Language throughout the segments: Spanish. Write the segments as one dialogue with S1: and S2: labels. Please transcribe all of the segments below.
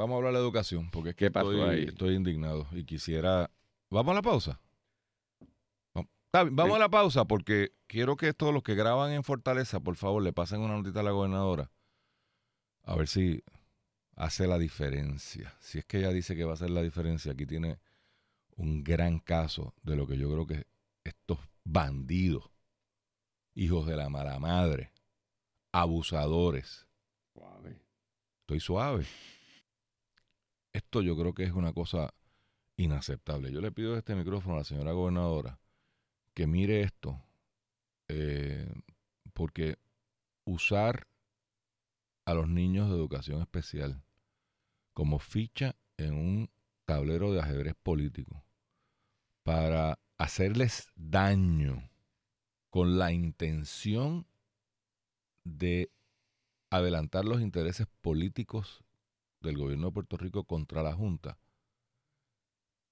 S1: vamos a hablar de educación, porque es que
S2: ¿Qué pasó
S1: estoy,
S2: ahí?
S1: estoy indignado y quisiera... ¿Vamos a la pausa? Vamos a la pausa porque quiero que todos los que graban en Fortaleza, por favor, le pasen una notita a la gobernadora. A ver si hace la diferencia. Si es que ella dice que va a hacer la diferencia, aquí tiene un gran caso de lo que yo creo que estos bandidos, hijos de la mala madre, abusadores,
S2: Suave.
S1: estoy suave. Esto yo creo que es una cosa inaceptable. Yo le pido este micrófono a la señora gobernadora que mire esto, eh, porque usar a los niños de educación especial como ficha en un tablero de ajedrez político para hacerles daño con la intención de adelantar los intereses políticos del gobierno de Puerto Rico contra la Junta,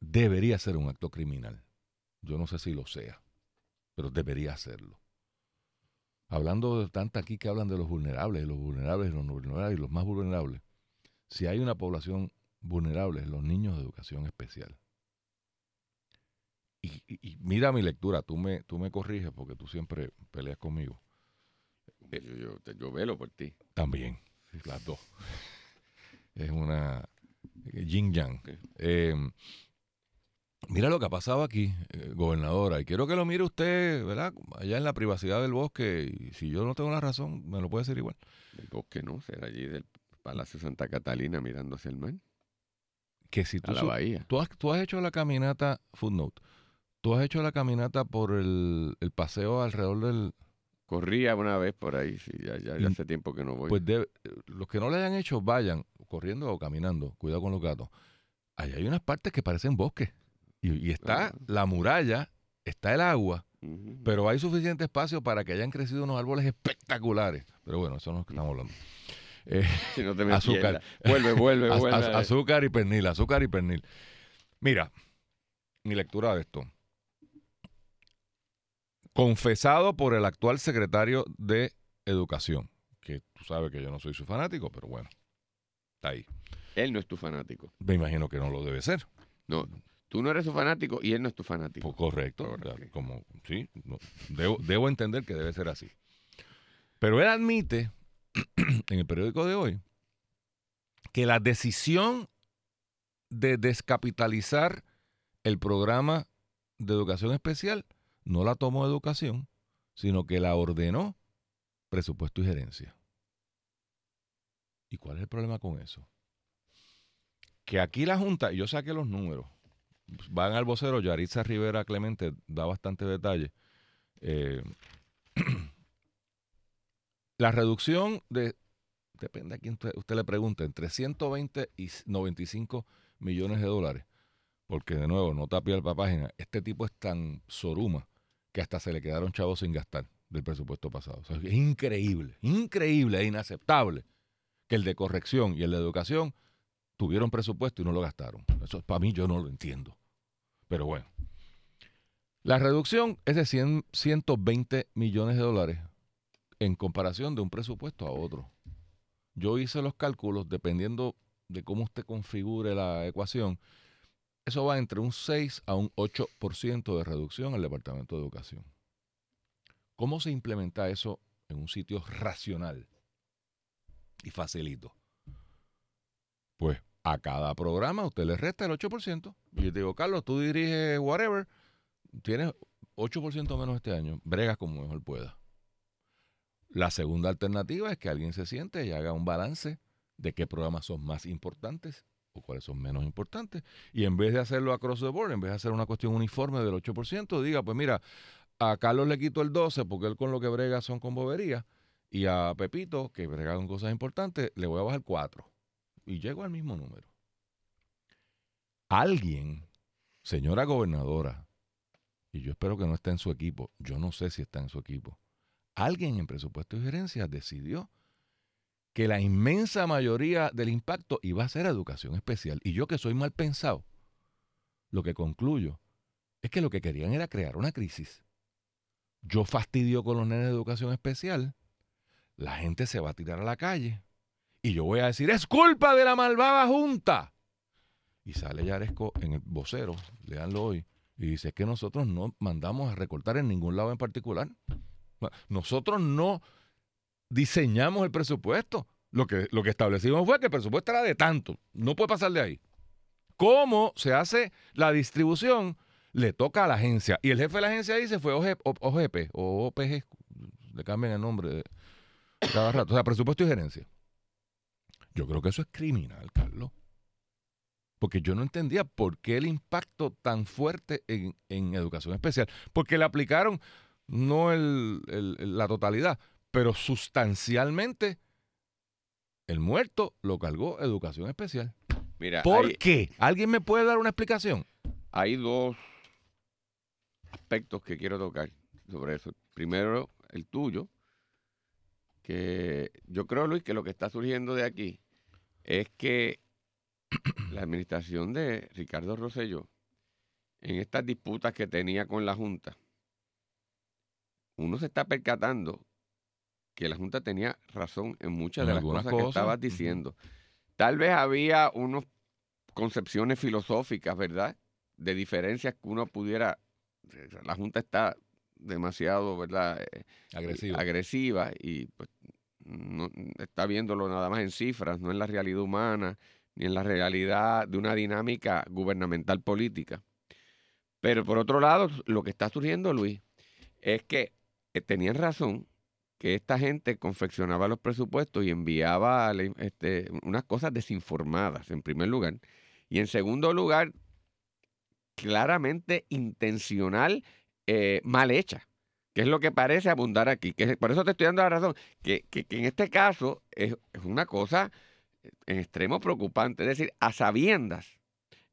S1: debería ser un acto criminal. Yo no sé si lo sea, pero debería hacerlo. Hablando de tanta aquí que hablan de los vulnerables, los vulnerables, los no vulnerables y los más vulnerables, si hay una población vulnerable, es los niños de educación especial. Y, y- mira mi lectura, tú me, tú me corriges porque tú siempre peleas conmigo.
S2: Yo, yo, yo velo por ti.
S1: También, las dos. Es una yin yang.
S2: Sí.
S1: Eh, mira lo que ha pasado aquí, eh, gobernadora, y quiero que lo mire usted, ¿verdad? Allá en la privacidad del bosque, y si yo no tengo la razón, me lo puede decir igual.
S2: El bosque no, será allí del Palacio Santa Catalina mirando hacia el mar,
S1: Que si tú,
S2: a la bahía.
S1: tú, has, tú has hecho la caminata, footnote, tú has hecho la caminata por el, el paseo alrededor del...
S2: Corría una vez por ahí, sí, ya, ya, ya hace tiempo que no voy.
S1: Pues debe- los que no le hayan hecho, vayan corriendo o caminando, cuidado con los gatos. Allá hay unas partes que parecen bosques. Y, y está
S2: Ah.
S1: la muralla, está el agua, pero hay suficiente espacio para que hayan crecido unos árboles espectaculares. Pero bueno, eso no es lo que estamos hablando. Eh,
S2: Si no te me
S1: azúcar.
S2: Vuelve, vuelve, vuelve.
S1: az- azúcar y pernil, azúcar y pernil. Mira, mi lectura de esto. Confesado por el actual secretario de Educación, que tú sabes que yo no soy su fanático, pero bueno, está ahí.
S2: Él no es tu fanático.
S1: Me imagino que no lo debe ser.
S2: No, tú no eres su fanático y él no es tu fanático.
S1: Pues correcto.
S2: Correcto.
S1: ya, Como, sí, no, debo, debo entender que debe ser así. Pero él admite en el periódico de hoy que la decisión de descapitalizar el programa de educación especial no la tomó educación, sino que la ordenó presupuesto y gerencia. ¿Y cuál es el problema con eso? Que aquí la Junta, yo saqué los números, van al vocero, Yaritza Rivera Clemente da bastante detalle. Eh, la reducción de, depende a quién usted, le pregunte, entre 120 y 95 millones de dólares. Porque de nuevo, no tapia la página, este tipo es tan soruma que hasta se le quedaron chavos sin gastar del presupuesto pasado. Es increíble, increíble e inaceptable que el de corrección y el de educación tuvieron presupuesto y no lo gastaron. Eso para mí yo no lo entiendo. Pero bueno. La reducción es de 100, 120 millones de dólares en comparación de un presupuesto a otro. Yo hice los cálculos dependiendo de cómo usted configure la ecuación. Eso va entre un 6 a un 8% de reducción al Departamento de Educación. ¿Cómo se implementa eso en un sitio racional y facilito? Pues a cada programa usted le resta el 8%. Y yo te digo, Carlos, tú diriges whatever, tienes 8% menos este año, bregas como mejor pueda. La segunda alternativa es que alguien se siente y haga un balance de qué programas son más importantes o cuáles son menos importantes. Y en vez de hacerlo across the board, en vez de hacer una cuestión uniforme del 8%, diga, pues mira, a Carlos le quito el 12 porque él con lo que brega son con boberías. Y a Pepito, que brega con cosas importantes, le voy a bajar 4. Y llego al mismo número. Alguien, señora gobernadora, y yo espero que no esté en su equipo, yo no sé si está en su equipo, alguien en presupuesto y gerencia decidió que la inmensa mayoría del impacto iba a ser educación especial. Y yo que soy mal pensado, lo que concluyo es que lo que querían era crear una crisis. Yo fastidio con los nenes de educación especial, la gente se va a tirar a la calle y yo voy a decir, es culpa de la malvada junta. Y sale Yaresco en el vocero, leanlo hoy, y dice que nosotros no mandamos a recortar en ningún lado en particular. Nosotros no diseñamos el presupuesto. Lo que, lo que establecimos fue que el presupuesto era de tanto, no puede pasar de ahí. ¿Cómo se hace la distribución? Le toca a la agencia. Y el jefe de la agencia dice fue OGP o OPG, le cambian el nombre cada rato. O sea, presupuesto y gerencia. Yo creo que eso es criminal, Carlos. Porque yo no entendía por qué el impacto tan fuerte en, educación especial. Porque le aplicaron no la totalidad, pero sustancialmente el muerto lo cargó educación especial. Mira, ¿Por qué? ¿Alguien me puede dar una explicación?
S2: Hay dos aspectos que quiero tocar sobre eso. Primero, el tuyo, que yo creo, Luis, que lo que está surgiendo de aquí es que la administración de Ricardo Rosselló, en estas disputas que tenía con la Junta, uno se está percatando que la Junta tenía razón en muchas de las cosas, que estabas diciendo. Tal vez había unas concepciones filosóficas, ¿verdad? De diferencias que uno pudiera. La Junta está demasiado, ¿verdad? Eh, agresiva. agresiva y pues no, está viéndolo nada más en cifras, no en la realidad humana, ni en la realidad de una dinámica gubernamental política. Pero por otro lado, lo que está surgiendo, Luis, es que eh, tenían razón que esta gente confeccionaba los presupuestos y enviaba este, unas cosas desinformadas, en primer lugar. Y en segundo lugar, claramente intencional, eh, mal hecha que es lo que parece abundar aquí. Que por eso te estoy dando la razón, que, en este caso es, una cosa eh, en extremo preocupante. Es decir, a sabiendas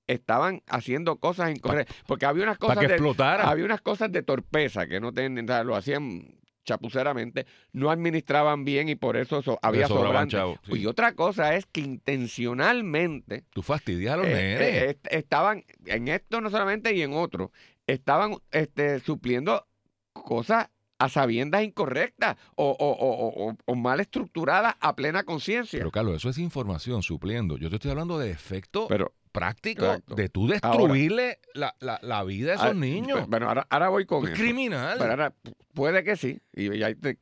S2: estaban haciendo cosas incorrectas. Porque había unas cosas
S1: de,
S2: había unas cosas de torpeza que no tenían, lo hacían chapuceramente, no administraban bien y por eso, había sobrante. Y otra cosa es que intencionalmente...
S1: Tú fastidias a los eh,
S2: eh, estaban en esto no solamente y en otro, estaban este, supliendo cosas a sabiendas incorrectas o, mal estructuradas a plena conciencia.
S1: Pero Carlos, eso es información supliendo. Yo te estoy hablando de efecto práctico de tú destruirle la, vida a esos niños.
S2: Bueno, ahora, voy con
S1: es criminal.
S2: ahora, puede que sí. Y ahí te,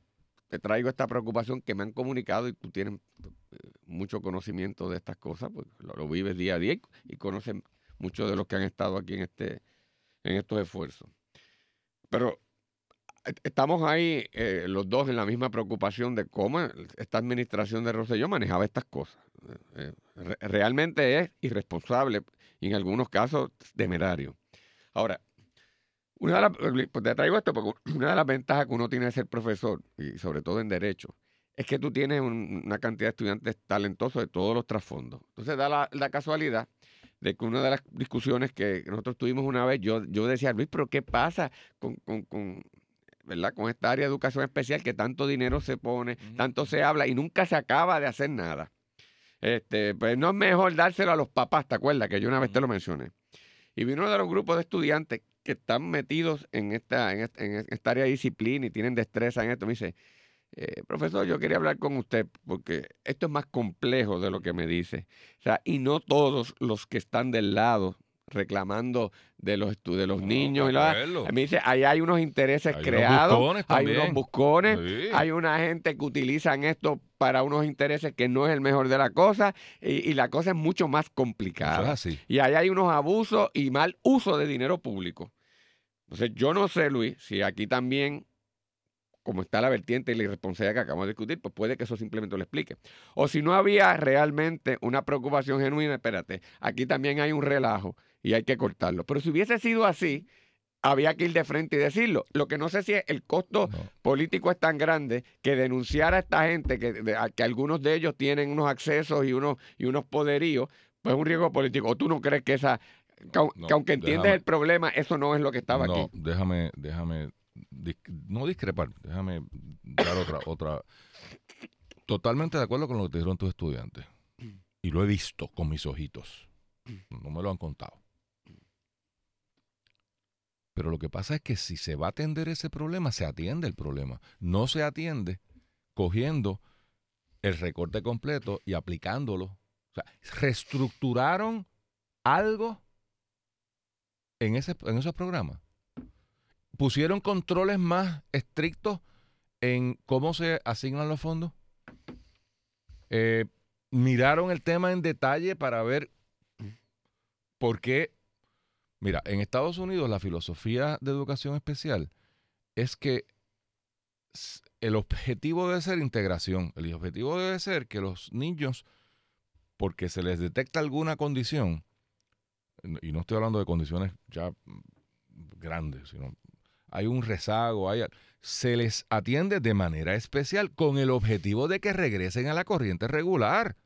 S2: traigo esta preocupación que me han comunicado y tú tienes eh, mucho conocimiento de estas cosas, pues lo, vives día a día y, conoces muchos de los que han estado aquí en este en estos esfuerzos. Pero estamos ahí eh, los dos en la misma preocupación de cómo esta administración de Rosselló manejaba estas cosas. Eh, realmente es irresponsable y en algunos casos temerario. Ahora, una de las, pues te traigo esto porque una de las ventajas que uno tiene de ser profesor, y sobre todo en Derecho, es que tú tienes una cantidad de estudiantes talentosos de todos los trasfondos. Entonces da la, casualidad de que una de las discusiones que nosotros tuvimos una vez, yo, yo decía, Luis, pero ¿qué pasa con, ¿verdad? Con esta área de educación especial que tanto dinero se pone, tanto se habla y nunca se acaba de hacer nada. Este, pues no es mejor dárselo a los papás, ¿te acuerdas? Que yo una vez te lo mencioné. Y vino uno de los grupos de estudiantes que están metidos en esta, en esta, área de disciplina y tienen destreza en esto. Me dice, eh, profesor, yo quería hablar con usted porque esto es más complejo de lo que me dice. O sea, y no todos los que están del lado reclamando de los de los niños. Y la, me dice, ahí hay unos intereses creados, hay unos buscones, hay una gente que utilizan esto para unos intereses que no es el mejor de la cosa y, la cosa es mucho más complicada. Y ahí hay unos abusos y mal uso de dinero público. Entonces, yo no sé, Luis, si aquí también como está la vertiente y la irresponsabilidad que acabamos de discutir, pues puede que eso simplemente lo explique. O si no había realmente una preocupación genuina, espérate, aquí también hay un relajo y hay que cortarlo. Pero si hubiese sido así, había que ir de frente y decirlo. Lo que no sé si el costo político es tan grande que denunciar a esta gente, que, que algunos de ellos tienen unos accesos y unos, y unos poderíos, pues es un riesgo político. ¿O tú no crees que esa... Que, aunque entiendes el problema, eso no es lo que estaba
S1: no,
S2: aquí.
S1: Déjame, déjame, no discrepar, déjame dar otra, otra. Totalmente de acuerdo con lo que te dijeron tus estudiantes. Y lo he visto con mis ojitos. No me lo han contado. Pero lo que pasa es que si se va a atender ese problema, se atiende el problema. No se atiende cogiendo el recorte completo y aplicándolo. O sea, reestructuraron algo en, ese, en esos programas. Pusieron controles más estrictos en cómo se asignan los fondos. Eh, miraron el tema en detalle para ver por qué. Mira, en Estados Unidos la filosofía de educación especial es que el objetivo debe ser integración. El objetivo debe ser que los niños, porque se les detecta alguna condición, y no estoy hablando de condiciones ya grandes, sino hay un rezago, hay, se les atiende de manera especial con el objetivo de que regresen a la corriente regular.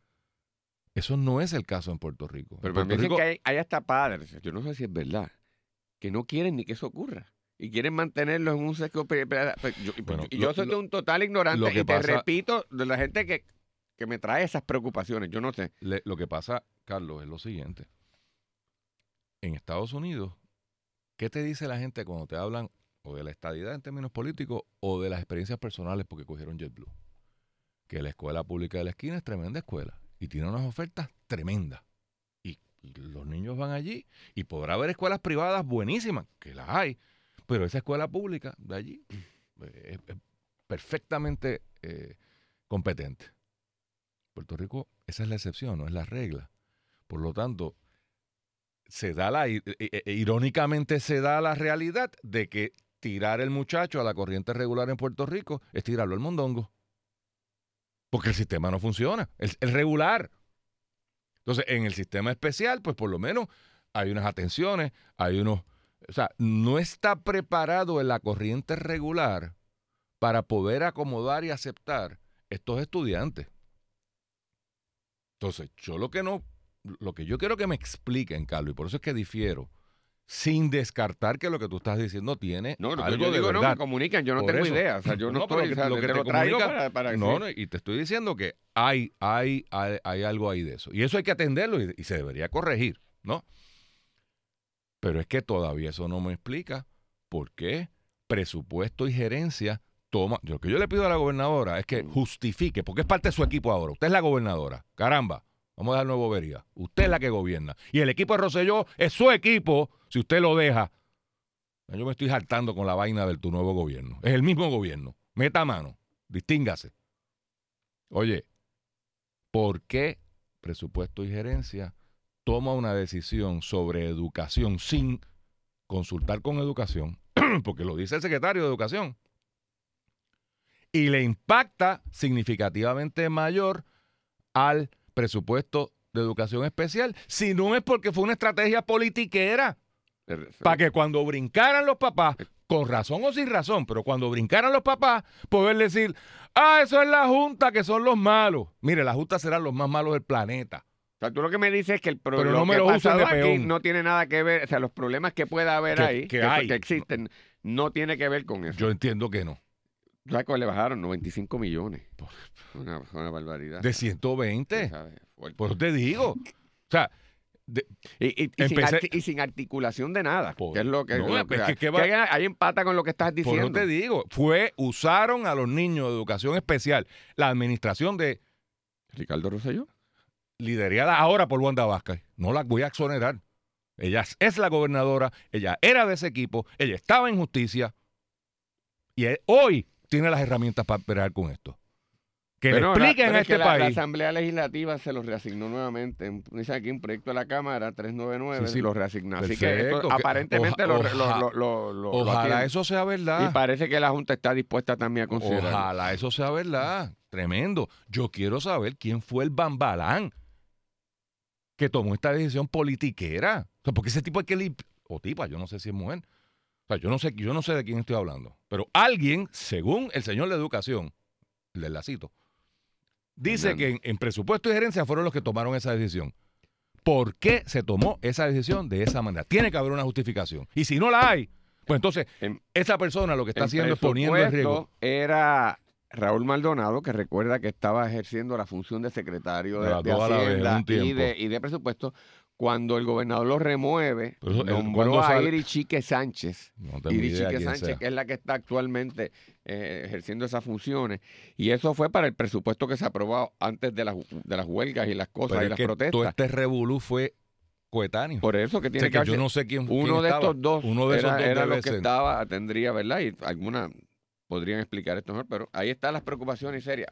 S1: Eso no es el caso en Puerto Rico.
S2: Pero
S1: me
S2: dicen que hay, hasta padres, yo no sé si es verdad, que no quieren ni que eso ocurra y quieren mantenerlo en un sesgo. y yo soy un total ignorante y te repito de la gente que, que, me trae esas preocupaciones. Yo no sé.
S1: lo que pasa, Carlos, es lo siguiente. En Estados Unidos, ¿qué te dice la gente cuando te hablan o de la estadidad en términos políticos o de las experiencias personales porque cogieron JetBlue. Que la escuela pública de la esquina es tremenda escuela y tiene unas ofertas tremendas. Y, los niños van allí y podrá haber escuelas privadas buenísimas, que las hay, pero esa escuela pública de allí eh, es, perfectamente eh, competente. Puerto Rico, esa es la excepción, no es la regla. Por lo tanto, se da la, e, e, irónicamente se da la realidad de que tirar el muchacho a la corriente regular en Puerto Rico es tirarlo al mondongo. Porque el sistema no funciona. Es regular. Entonces, en el sistema especial, pues por lo menos hay unas atenciones, hay unos. O sea, no está preparado en la corriente regular para poder acomodar y aceptar estos estudiantes. Entonces, yo lo que no. Lo que yo quiero que me expliquen, Carlos, y por eso es que difiero sin descartar que lo que tú estás diciendo tiene
S2: no,
S1: algo
S2: de
S1: verdad.
S2: No, me comunican, yo no tengo idea. O sea, yo no, estoy, lo que te, lo traigo para,
S1: No, no, y te estoy diciendo que hay, hay, hay, algo ahí de eso. Y eso hay que atenderlo y, se debería corregir, ¿no? Pero es que todavía eso no me explica por qué presupuesto y gerencia toma. Lo que yo le pido a la gobernadora es que mm. justifique, porque es parte de su equipo ahora. Usted es la gobernadora. Caramba. Vamos a dar nuevo bobería. Usted es la que gobierna. Y el equipo de Rosselló es su equipo si usted lo deja. Yo me estoy saltando con la vaina de tu nuevo gobierno. Es el mismo gobierno. Meta mano. Distíngase. Oye, ¿por qué presupuesto y gerencia toma una decisión sobre educación sin consultar con educación? Porque lo dice el secretario de educación. Y le impacta significativamente mayor al presupuesto de educación especial, si no es porque fue una estrategia politiquera. Para que cuando brincaran los papás, con razón o sin razón, pero cuando brincaran los papás, poder decir, ah, eso es la Junta, que son los malos. Mire, la Junta serán los más malos del planeta.
S2: O sea, tú lo que me dices es que el problema no, no tiene nada que ver, o sea, los problemas que pueda haber ahí, que, que existen, no tiene que ver con eso.
S1: Yo entiendo que no.
S2: ¿Sabes cuál le bajaron? 95 millones. Una, una barbaridad.
S1: ¿De 120? Por eso te digo. O sea,
S2: y, sin articulación de nada. que es lo que, ahí empata con lo que estás diciendo.
S1: Por eso te digo, fue, usaron a los niños de educación especial, la administración de
S2: Ricardo Rosselló.
S1: Liderada ahora por Wanda Vázquez. No la voy a exonerar. Ella es la gobernadora, ella era de ese equipo, ella estaba en justicia. Y hoy tiene las herramientas para pelear con esto. Que le expliquen a este país.
S2: La, Asamblea Legislativa se los reasignó nuevamente. Dice aquí un proyecto de la Cámara 399 sí, los reasignó. Así que aparentemente lo, lo,
S1: Ojalá eso sea verdad.
S2: Y parece que la Junta está dispuesta también a considerar.
S1: Ojalá eso sea verdad. Tremendo. Yo quiero saber quién fue el bambalán que tomó esta decisión politiquera. O sea, porque ese tipo hay que... O tipa, yo no sé si es mujer o sea, yo no sé, yo no sé de quién estoy hablando, pero alguien, según el señor de Educación, le la cito, dice que en, presupuesto y gerencia fueron los que tomaron esa decisión. ¿Por qué se tomó esa decisión de esa manera? Tiene que haber una justificación. Y si no la hay, pues entonces esa persona lo que está haciendo es poniendo en riesgo.
S2: Era Raúl Maldonado, que recuerda que estaba ejerciendo la función de secretario de, de
S1: vez,
S2: Hacienda y de, y de presupuesto. Cuando el gobernador lo remueve,
S1: Pero
S2: nombró
S1: ¿cuándo
S2: a
S1: sale?
S2: Iri Chique Sánchez.
S1: No
S2: Iri Chique
S1: quién
S2: Sánchez,
S1: sea.
S2: que es la que está actualmente eh, ejerciendo esas funciones. Y eso fue para el presupuesto que se aprobó antes de las, de las huelgas y las cosas
S1: Pero
S2: y las
S1: que
S2: protestas.
S1: todo este revolú fue coetáneo.
S2: Por eso que
S1: O
S2: tiene
S1: sea,
S2: que
S1: que yo no sé quién, quién
S2: uno de
S1: estaba.
S2: estos dos
S1: Uno de esos
S2: era,
S1: dos
S2: era lo que estaba, tendría, ¿verdad? Y alguna podrían explicar esto mejor, pero ahí están las preocupaciones serias.